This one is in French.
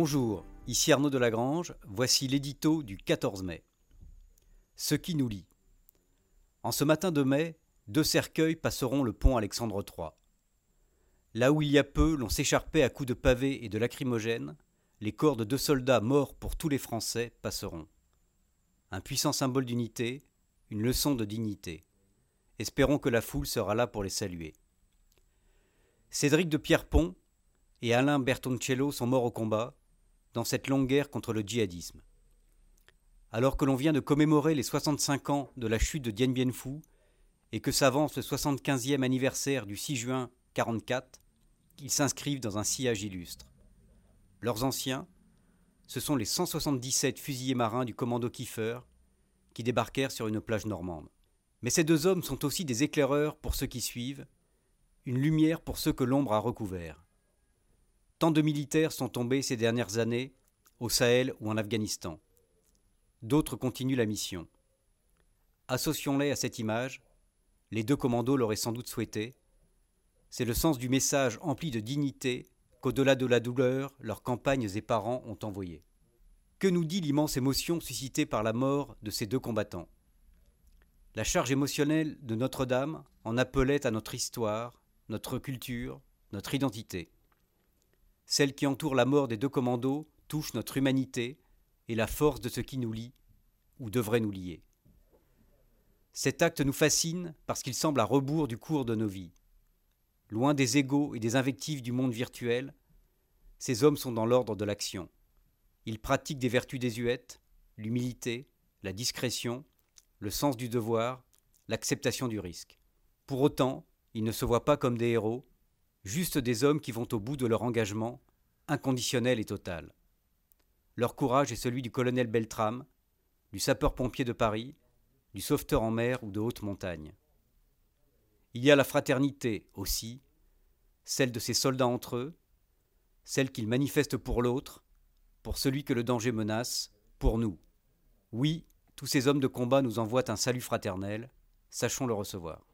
Bonjour, ici Arnaud de Lagrange, voici l'édito du 14 mai. Ce qui nous lie. En ce matin de mai, deux cercueils passeront le pont Alexandre III. Là où il y a peu l'on s'écharpait à coups de pavés et de lacrymogènes, les corps de deux soldats morts pour tous les Français passeront. Un puissant symbole d'unité, une leçon de dignité. Espérons que la foule sera là pour les saluer. Cédric de Pierrepont et Alain Bertoncello sont morts au combat dans cette longue guerre contre le djihadisme. Alors que l'on vient de commémorer les 65 ans de la chute de Dien Bien Phu et que s'avance le 75e anniversaire du 6 juin 44, ils s'inscrivent dans un sillage illustre. Leurs anciens, ce sont les 177 fusiliers marins du commando Kiefer qui débarquèrent sur une plage normande. Mais ces deux hommes sont aussi des éclaireurs pour ceux qui suivent, une lumière pour ceux que l'ombre a recouverts. Tant de militaires sont tombés ces dernières années, au Sahel ou en Afghanistan. D'autres continuent la mission. Associons-les à cette image, les deux commandos l'auraient sans doute souhaité. C'est le sens du message empli de dignité qu'au-delà de la douleur, leurs campagnes et parents ont envoyé. Que nous dit l'immense émotion suscitée par la mort de ces deux combattants? La charge émotionnelle de Notre-Dame en appelait à notre histoire, notre culture, notre identité. Celle qui entoure la mort des deux commandos touche notre humanité et la force de ce qui nous lie, ou devrait nous lier. Cet acte nous fascine parce qu'il semble à rebours du cours de nos vies. Loin des égaux et des invectives du monde virtuel, ces hommes sont dans l'ordre de l'action. Ils pratiquent des vertus désuètes, l'humilité, la discrétion, le sens du devoir, l'acceptation du risque. Pour autant, ils ne se voient pas comme des héros, juste des hommes qui vont au bout de leur engagement, inconditionnel et total. Leur courage est celui du colonel Beltrame, du sapeur-pompier de Paris, du sauveteur en mer ou de haute montagne. Il y a la fraternité aussi, celle de ces soldats entre eux, celle qu'ils manifestent pour l'autre, pour celui que le danger menace, pour nous. Oui, tous ces hommes de combat nous envoient un salut fraternel, sachons le recevoir.